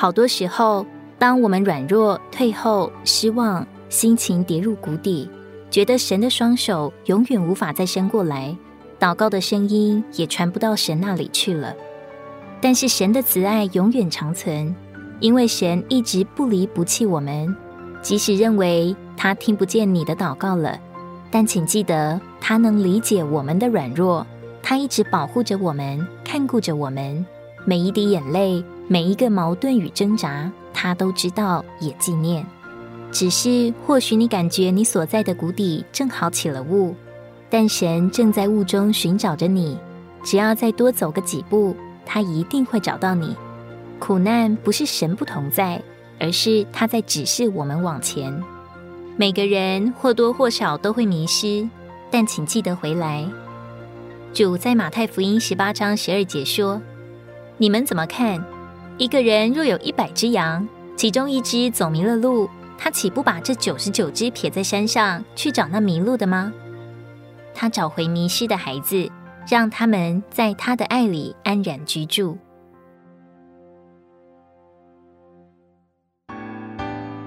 好多时候，当我们软弱、退后、失望，心情跌入谷底，觉得神的双手永远无法再伸过来，祷告的声音也传不到神那里去了。但是神的慈爱永远长存，因为神一直不离不弃我们，即使认为他听不见你的祷告了，但请记得，他能理解我们的软弱，他一直保护着我们，看顾着我们，每一滴眼泪，每一个矛盾与挣扎，他都知道，也纪念。只是或许你感觉你所在的谷底正好起了雾，但神正在雾中寻找着你，只要再多走个几步。他一定会找到你。苦难不是神不同在，而是他在指示我们往前。每个人或多或少都会迷失，但请记得回来。主在马太福音十八章十二节说：“你们怎么看？一个人若有一百只羊，其中一只走迷了路，他岂不把这九十九只撇在山上去找那迷路的吗？他找回迷失的孩子。”让他们在他的爱里安然居住。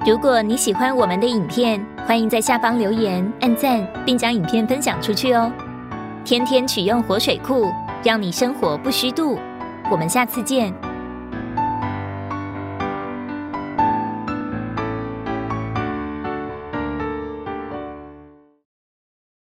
如果你喜欢我们的影片，欢迎在下方留言、按赞，并将影片分享出去哦。天天取用活水库，让你生活不虚度。我们下次见。